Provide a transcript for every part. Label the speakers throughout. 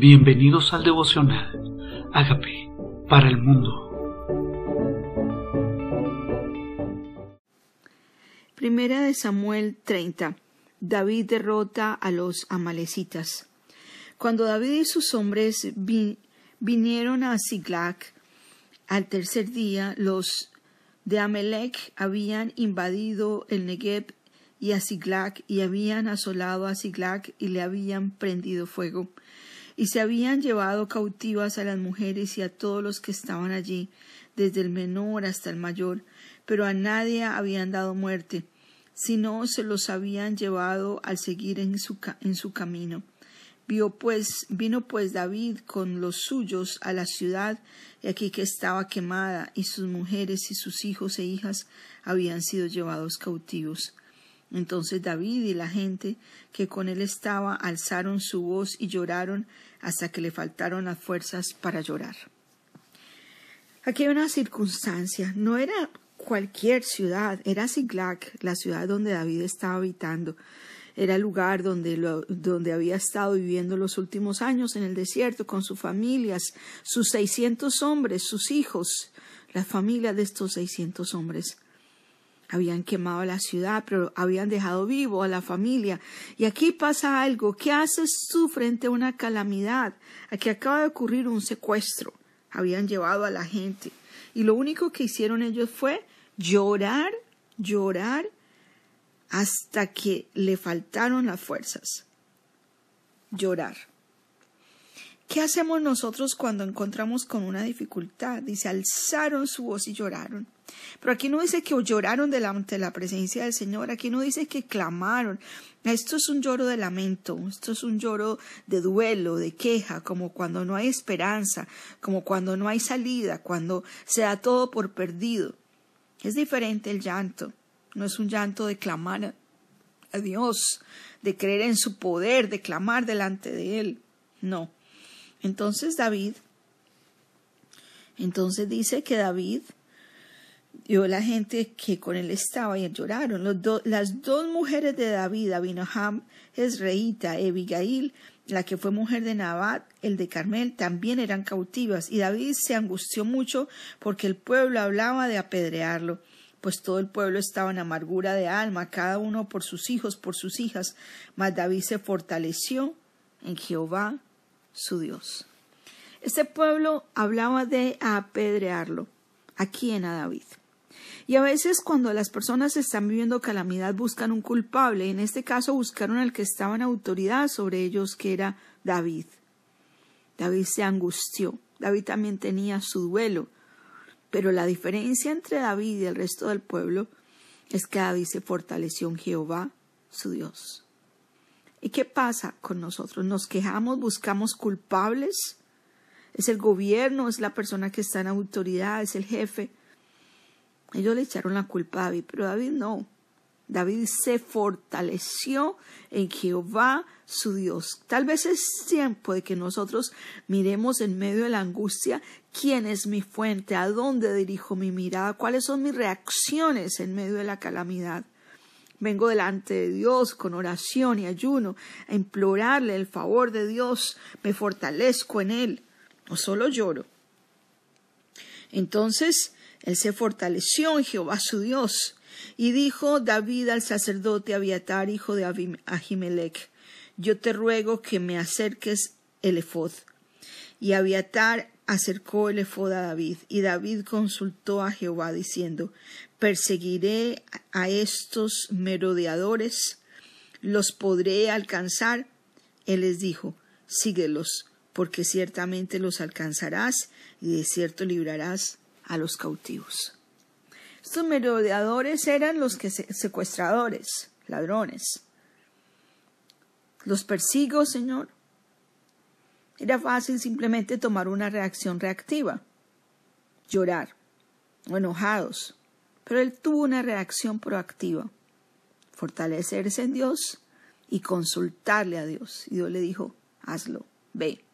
Speaker 1: Bienvenidos al devocional. Hágame para el mundo.
Speaker 2: Primera de Samuel 30. David derrota a los amalecitas. Cuando David y sus hombres vinieron a Siglag, al tercer día los de Amalek habían invadido el Negev y a Siglag y habían asolado a Siglag y le habían prendido fuego y se habían llevado cautivas a las mujeres y a todos los que estaban allí, desde el menor hasta el mayor, pero a nadie habían dado muerte, sino se los habían llevado al seguir en su, camino. Vio pues, vino pues David con los suyos a la ciudad, y aquí que estaba quemada, y sus mujeres y sus hijos e hijas habían sido llevados cautivos. Entonces David y la gente que con él estaba alzaron su voz y lloraron hasta que le faltaron las fuerzas para llorar. Aquí hay una circunstancia, no era cualquier ciudad, era Siglac, la ciudad donde David estaba habitando. Era el lugar donde, donde había estado viviendo los últimos años en el desierto con sus familias, sus seiscientos hombres, sus hijos, la familia de estos seiscientos hombres. Habían quemado la ciudad, pero habían dejado vivo a la familia. Y aquí pasa algo. ¿Qué haces tú frente a una calamidad? Aquí acaba de ocurrir un secuestro. Habían llevado a la gente. Y lo único que hicieron ellos fue llorar, llorar, hasta que le faltaron las fuerzas. Llorar. ¿Qué hacemos nosotros cuando encontramos con una dificultad? Dice, alzaron su voz y lloraron. Pero aquí no dice que lloraron delante de la presencia del Señor, aquí no dice que clamaron. Esto es un lloro de lamento, esto es un lloro de duelo, de queja, como cuando no hay esperanza, como cuando no hay salida, cuando se da todo por perdido. Es diferente el llanto, no es un llanto de clamar a Dios, de creer en su poder, de clamar delante de Él. No, entonces David, entonces dice que David vio la gente que con él estaba y lloraron. las dos mujeres de David, Abinoam, Esreíta, Abigail, la que fue mujer de Nabat, el de Carmel, también eran cautivas, y David se angustió mucho porque el pueblo hablaba de apedrearlo, pues todo el pueblo estaba en amargura de alma, cada uno por sus hijos, por sus hijas, mas David se fortaleció en Jehová su Dios. Este pueblo hablaba de apedrearlo. aquí en a David? Y a veces cuando las personas están viviendo calamidad buscan un culpable. En este caso buscaron al que estaba en autoridad sobre ellos, que era David. David se angustió. David también tenía su duelo. Pero la diferencia entre David y el resto del pueblo es que David se fortaleció en Jehová, su Dios. ¿Y qué pasa con nosotros? ¿Nos quejamos, buscamos culpables? ¿Es el gobierno? ¿Es la persona que está en autoridad? ¿Es el jefe? Ellos le echaron la culpa a David, pero David no. David se fortaleció en Jehová su Dios. Tal vez es tiempo de que nosotros miremos en medio de la angustia quién es mi fuente, a dónde dirijo mi mirada, cuáles son mis reacciones en medio de la calamidad. Vengo delante de Dios con oración y ayuno a implorarle el favor de Dios, me fortalezco en Él, o solo lloro. Entonces él se fortaleció en Jehová su Dios, y dijo David al sacerdote Abiatar, hijo de Ahimelech, yo te ruego que me acerques el efod. Y Abiatar acercó el efod a David, y David consultó a Jehová diciendo, perseguiré a estos merodeadores, los podré alcanzar. Él les dijo, síguelos, porque ciertamente los alcanzarás y de cierto librarás a los cautivos. Estos merodeadores eran los secuestradores, ladrones. Los persigo, Señor. Era fácil simplemente tomar una reacción reactiva, llorar o enojados, pero él tuvo una reacción proactiva, fortalecerse en Dios y consultarle a Dios. Y Dios le dijo, hazlo, ve.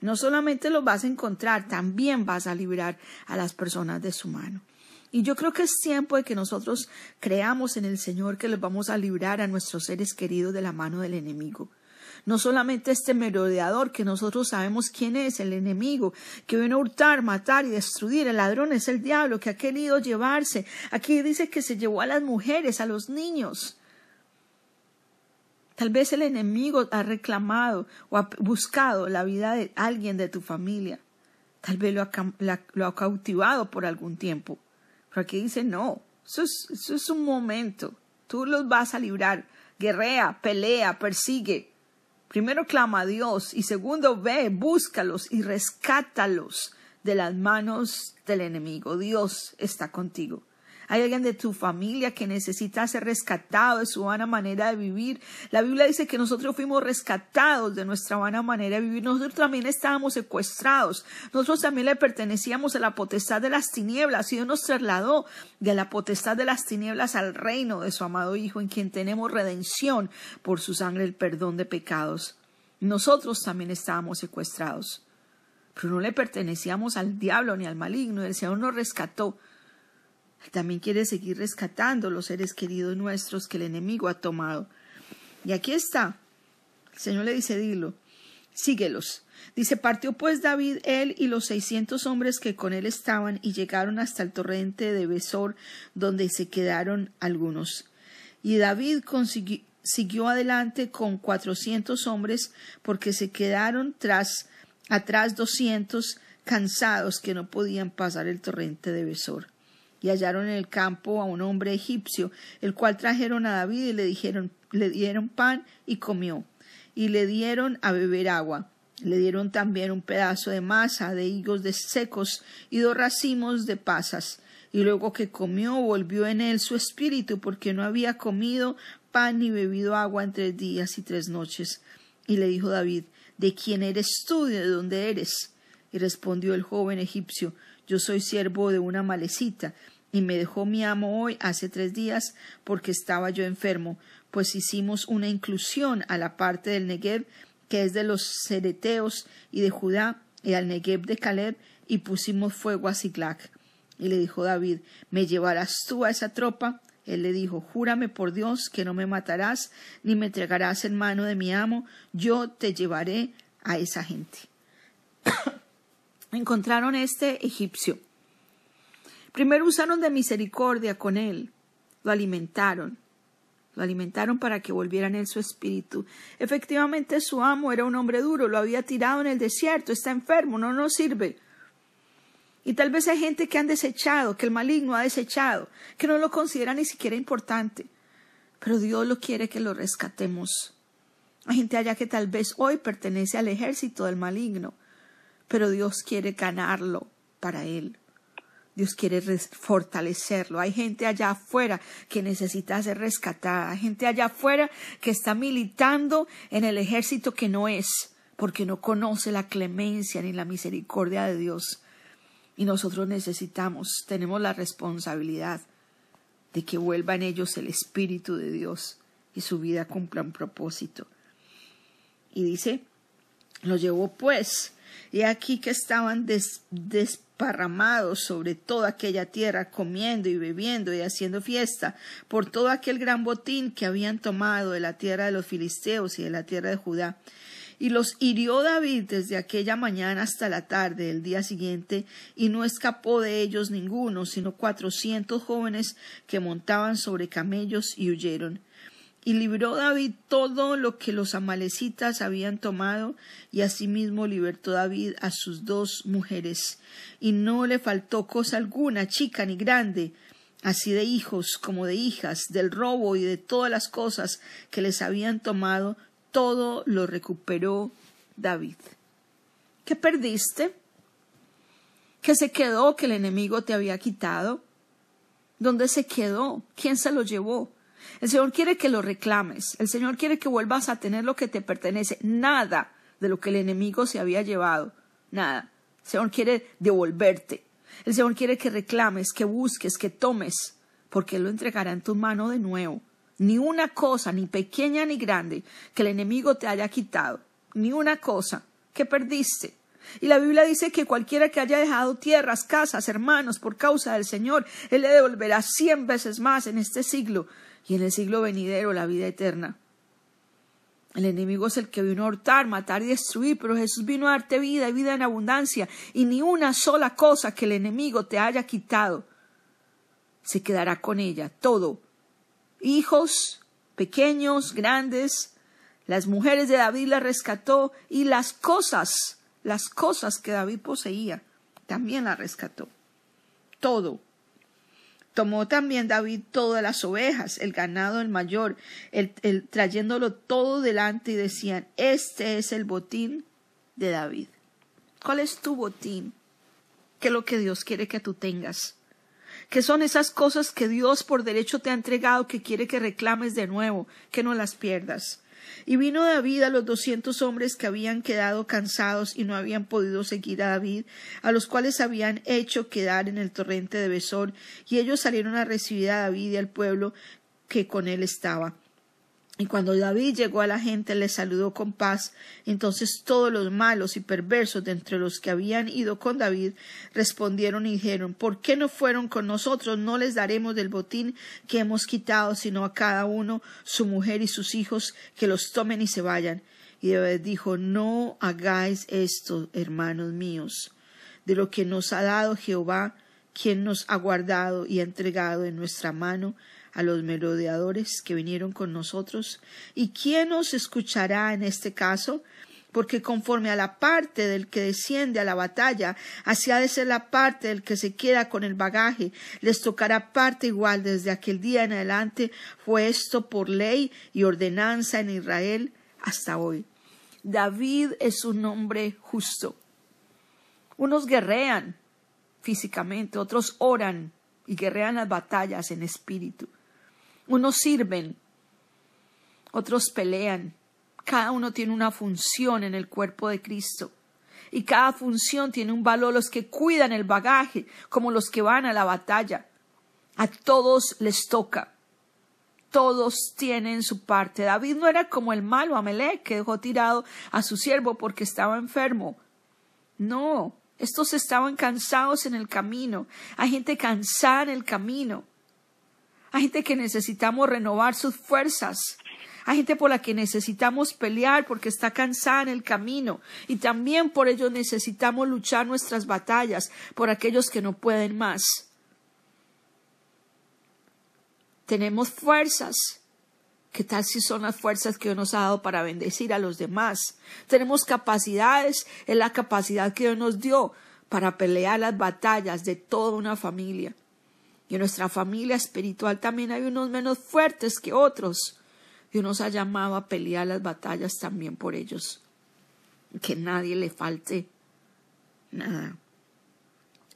Speaker 2: No solamente lo vas a encontrar, también vas a liberar a las personas de su mano. Y yo creo que es tiempo de que nosotros creamos en el Señor que les vamos a librar a nuestros seres queridos de la mano del enemigo. No solamente este merodeador que nosotros sabemos quién es, el enemigo, que viene a hurtar, matar y destruir. El ladrón es el diablo que ha querido llevarse. Aquí dice que se llevó a las mujeres, a los niños. Tal vez el enemigo ha reclamado o ha buscado la vida de alguien de tu familia. Tal vez lo ha, cautivado por algún tiempo. Pero aquí dice, no, es, eso es un momento. Tú los vas a librar. Guerrea, pelea, persigue. Primero clama a Dios y segundo ve, búscalos y rescátalos de las manos del enemigo. Dios está contigo. Hay alguien de tu familia que necesita ser rescatado de su vana manera de vivir. La Biblia dice que nosotros fuimos rescatados de nuestra vana manera de vivir. Nosotros también estábamos secuestrados. Nosotros también le pertenecíamos a la potestad de las tinieblas y Dios nos trasladó de la potestad de las tinieblas al reino de su amado Hijo, en quien tenemos redención por su sangre, el perdón de pecados. Nosotros también estábamos secuestrados pero no le pertenecíamos al diablo ni al maligno, el Señor nos rescató también quiere seguir rescatando los seres queridos nuestros que el enemigo ha tomado. Y aquí está. El Señor le dice, dilo, síguelos. Dice, partió pues David, él y los seiscientos hombres que con él estaban, y llegaron hasta el torrente de Besor, donde se quedaron algunos. Y David siguió adelante con cuatrocientos hombres, porque se quedaron tras, atrás doscientos, cansados que no podían pasar el torrente de Besor y hallaron en el campo a un hombre egipcio, el cual trajeron a David y le dijeron, le dieron pan y comió, y le dieron a beber agua. Le dieron también un pedazo de masa de higos de secos y dos racimos de pasas. Y luego que comió volvió en él su espíritu, porque no había comido pan ni bebido agua en tres días y tres noches. Y le dijo David, ¿De quién eres tú? ¿De dónde eres? Y respondió el joven egipcio, Yo soy siervo de una malecita, y me dejó mi amo hoy hace tres días porque estaba yo enfermo, pues hicimos una inclusión a la parte del Negev que es de los Cereteos y de Judá y al Negev de Caleb y pusimos fuego a Siglag. Y le dijo David, ¿me llevarás tú a esa tropa? Él le dijo, Júrame por Dios que no me matarás ni me entregarás en mano de mi amo, yo te llevaré a esa gente. Encontraron este egipcio Primero usaron de misericordia con él, lo alimentaron, lo alimentaron para que volviera en él su espíritu. Efectivamente su amo era un hombre duro, lo había tirado en el desierto, está enfermo, no nos sirve. Y tal vez hay gente que han desechado, que el maligno ha desechado, que no lo considera ni siquiera importante. Pero Dios lo quiere que lo rescatemos. Hay gente allá que tal vez hoy pertenece al ejército del maligno, pero Dios quiere ganarlo para él. Dios quiere fortalecerlo. Hay gente allá afuera que necesita ser rescatada. Hay gente allá afuera que está militando en el ejército que no es, porque no conoce la clemencia ni la misericordia de Dios. Y nosotros necesitamos, tenemos la responsabilidad de que vuelva en ellos el Espíritu de Dios y su vida cumpla un propósito. Y dice, lo llevó pues, y aquí que estaban des, parramados sobre toda aquella tierra, comiendo y bebiendo y haciendo fiesta por todo aquel gran botín que habían tomado de la tierra de los filisteos y de la tierra de Judá. Y los hirió David desde aquella mañana hasta la tarde del día siguiente, y no escapó de ellos ninguno, sino cuatrocientos jóvenes que montaban sobre camellos y huyeron. Y libró David todo lo que los amalecitas habían tomado, y asimismo libertó David a sus dos mujeres, y no le faltó cosa alguna, chica ni grande, así de hijos como de hijas, del robo y de todas las cosas que les habían tomado, todo lo recuperó David. ¿Qué perdiste? ¿Qué se quedó que el enemigo te había quitado? ¿Dónde se quedó? ¿Quién se lo llevó? El Señor quiere que lo reclames. El Señor quiere que vuelvas a tener lo que te pertenece. Nada de lo que el enemigo se había llevado. Nada. El Señor quiere devolverte. El Señor quiere que reclames, que busques, que tomes, porque Él lo entregará en tu mano de nuevo. Ni una cosa, ni pequeña ni grande, que el enemigo te haya quitado. Ni una cosa que perdiste. Y la Biblia dice que cualquiera que haya dejado tierras, casas, hermanos por causa del Señor, Él le devolverá cien veces más en este siglo y en el siglo venidero la vida eterna. El enemigo es el que vino a hurtar, matar y destruir, pero Jesús vino a darte vida y vida en abundancia, y ni una sola cosa que el enemigo te haya quitado se quedará con ella, todo. Hijos, pequeños, grandes, las mujeres de David la rescató y las cosas, las cosas que David poseía, también la rescató. Todo. Tomó también David todas las ovejas, el ganado, el mayor, el, trayéndolo todo delante y decían, este es el botín de David. ¿Cuál es tu botín? ¿Qué es lo que Dios quiere que tú tengas? ¿Qué son esas cosas que Dios por derecho te ha entregado que quiere que reclames de nuevo, que no las pierdas? Y vino David a los doscientos hombres que habían quedado cansados y no habían podido seguir a David, a los cuales habían hecho quedar en el torrente de Besor, y ellos salieron a recibir a David y al pueblo que con él estaba. Y cuando David llegó a la gente le saludó con paz. Entonces todos los malos y perversos de entre los que habían ido con David respondieron y dijeron ¿Por qué no fueron con nosotros? No les daremos del botín que hemos quitado, sino a cada uno su mujer y sus hijos que los tomen y se vayan. Y David dijo No hagáis esto, hermanos míos, de lo que nos ha dado Jehová, quien nos ha guardado y ha entregado en nuestra mano a los merodeadores que vinieron con nosotros? ¿Y quién nos escuchará en este caso? Porque conforme a la parte del que desciende a la batalla, así ha de ser la parte del que se queda con el bagaje, les tocará parte igual desde aquel día en adelante. Fue esto por ley y ordenanza en Israel hasta hoy. David es un hombre justo. Unos guerrean físicamente, otros oran y guerrean las batallas en espíritu. Unos sirven, otros pelean. Cada uno tiene una función en el cuerpo de Cristo. Y cada función tiene un valor. Los que cuidan el bagaje, como los que van a la batalla. A todos les toca. Todos tienen su parte. David no era como el malo Amelec que dejó tirado a su siervo porque estaba enfermo. No, estos estaban cansados en el camino. Hay gente cansada en el camino. Hay gente que necesitamos renovar sus fuerzas. Hay gente por la que necesitamos pelear porque está cansada en el camino. Y también por ello necesitamos luchar nuestras batallas por aquellos que no pueden más. Tenemos fuerzas. ¿Qué tal si son las fuerzas que Dios nos ha dado para bendecir a los demás? Tenemos capacidades, es la capacidad que Dios nos dio para pelear las batallas de toda una familia. Y en nuestra familia espiritual también hay unos menos fuertes que otros. Dios nos ha llamado a pelear las batallas también por ellos. Que nadie le falte nada.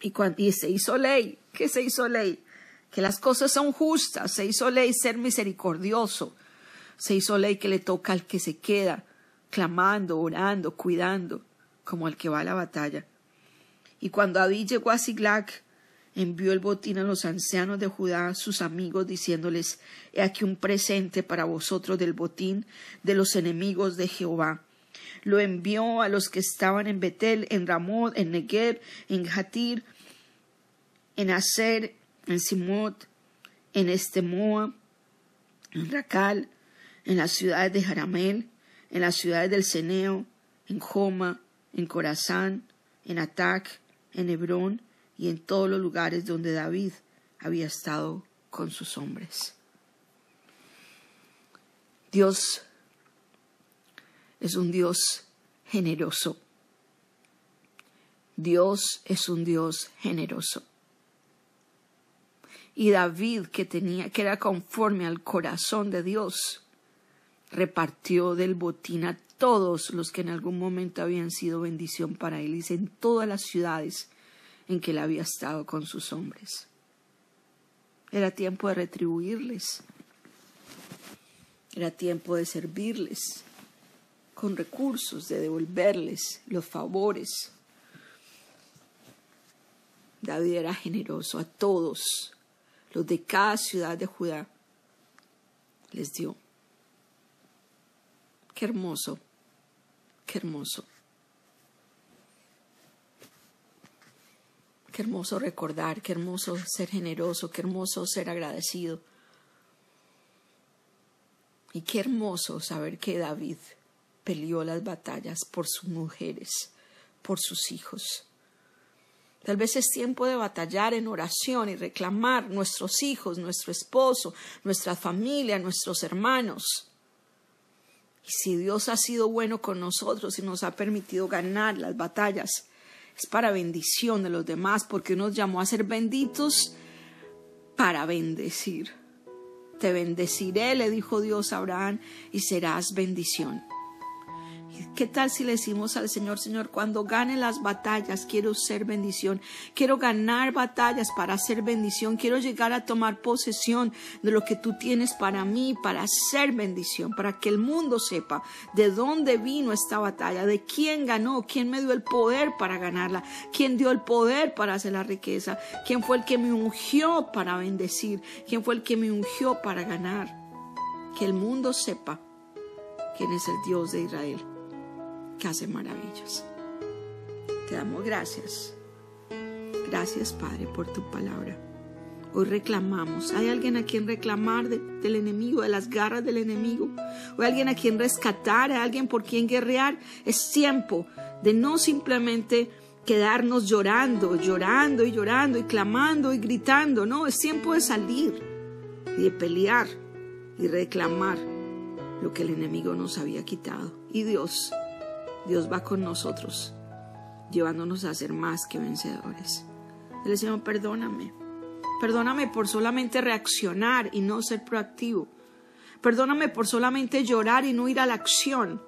Speaker 2: Y, cuando, se hizo ley. ¿Qué se hizo ley? Que las cosas son justas. Se hizo ley ser misericordioso. Se hizo ley que le toca al que se queda, clamando, orando, cuidando, como al que va a la batalla. Y cuando David llegó a Siglac, envió el botín a los ancianos de Judá, sus amigos, diciéndoles, He aquí un presente para vosotros del botín de los enemigos de Jehová. Lo envió a los que estaban en Betel, en Ramot, en Negev, en Hatir, en Aser, en Simot, en Estemoa, en Racal, en las ciudades de Jaramel, en las ciudades del Ceneo, en Joma, en Corazán, en Atac, en Hebrón, y en todos los lugares donde David había estado con sus hombres. Dios es un Dios generoso. Dios es un Dios generoso. Y David, que tenía, que era conforme al corazón de Dios, repartió del botín a todos los que en algún momento habían sido bendición para él, y en todas las ciudades en que él había estado con sus hombres. Era tiempo de retribuirles. Era tiempo de servirles con recursos, de devolverles los favores. David era generoso a todos los de cada ciudad de Judá. Les dio. Qué hermoso, qué hermoso. Qué hermoso recordar, qué hermoso ser generoso, qué hermoso ser agradecido. Y qué hermoso saber que David peleó las batallas por sus mujeres, por sus hijos. Tal vez es tiempo de batallar en oración y reclamar nuestros hijos, nuestro esposo, nuestra familia, nuestros hermanos. Y si Dios ha sido bueno con nosotros y nos ha permitido ganar las batallas, es para bendición de los demás, porque nos llamó a ser benditos para bendecir. Te bendeciré, le dijo Dios a Abraham, y serás bendición. ¿Qué tal si le decimos al Señor, Señor, cuando gane las batallas, quiero ser bendición, quiero ganar batallas para ser bendición, quiero llegar a tomar posesión de lo que tú tienes para mí, para ser bendición, para que el mundo sepa de dónde vino esta batalla, de quién ganó, quién me dio el poder para ganarla, quién dio el poder para hacer la riqueza, quién fue el que me ungió para bendecir, quién fue el que me ungió para ganar. Que el mundo sepa quién es el Dios de Israel que hace maravillas. Te damos gracias. Gracias, Padre, por tu palabra. Hoy reclamamos. ¿Hay alguien a quien reclamar del enemigo, de las garras del enemigo? ¿O hay alguien a quien rescatar? ¿Hay alguien por quien guerrear? Es tiempo de no simplemente quedarnos llorando, llorando y llorando y clamando y gritando. No, es tiempo de salir y de pelear y reclamar lo que el enemigo nos había quitado. Y Dios Dios va con nosotros, llevándonos a ser más que vencedores. Le Señor, perdóname. Perdóname por solamente reaccionar y no ser proactivo. Perdóname por solamente llorar y no ir a la acción.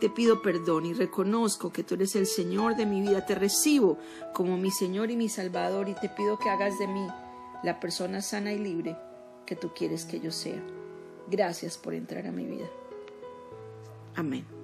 Speaker 2: Te pido perdón y reconozco que tú eres el Señor de mi vida. Te recibo como mi Señor y mi Salvador y te pido que hagas de mí la persona sana y libre que tú quieres que yo sea. Gracias por entrar a mi vida. Amén.